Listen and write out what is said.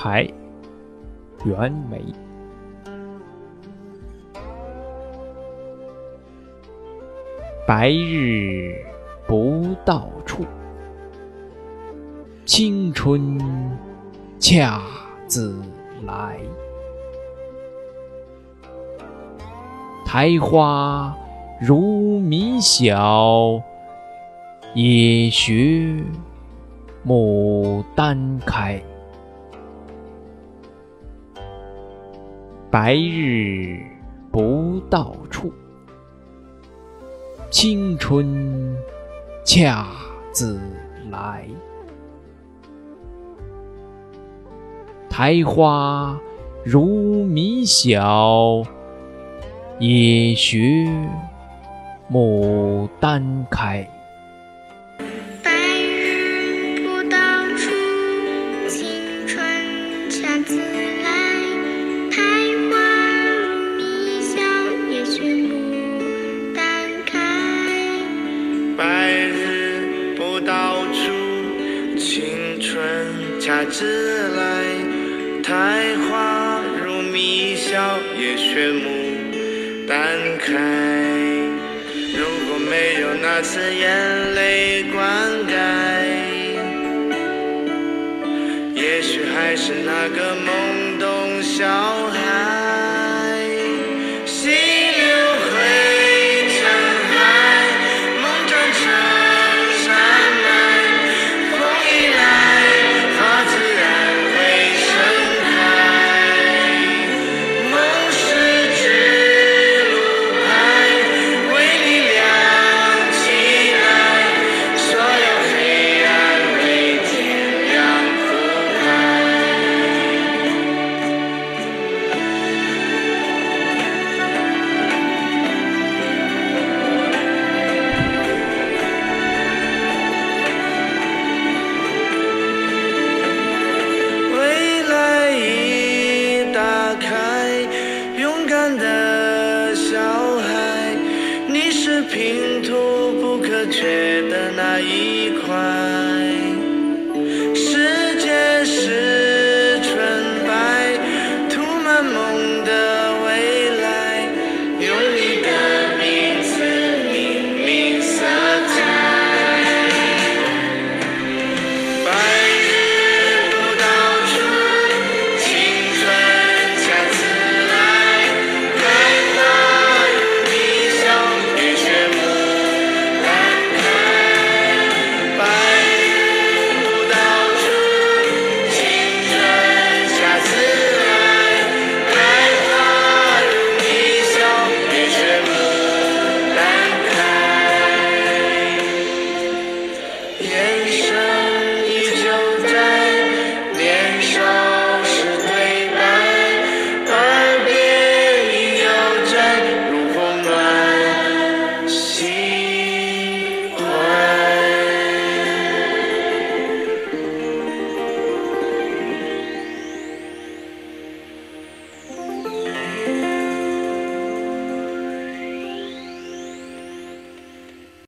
台，袁枚。白日不到处，青春恰自来。苔花如米小，也学牡丹开。白日不到处，青春恰自来。苔花如米小，也学牡丹开。日不到处，青春恰自来。苔花如米小，也学牡丹开。如果没有那次眼泪灌溉，也许还是那个梦拼图不可缺的那一块。Yeah.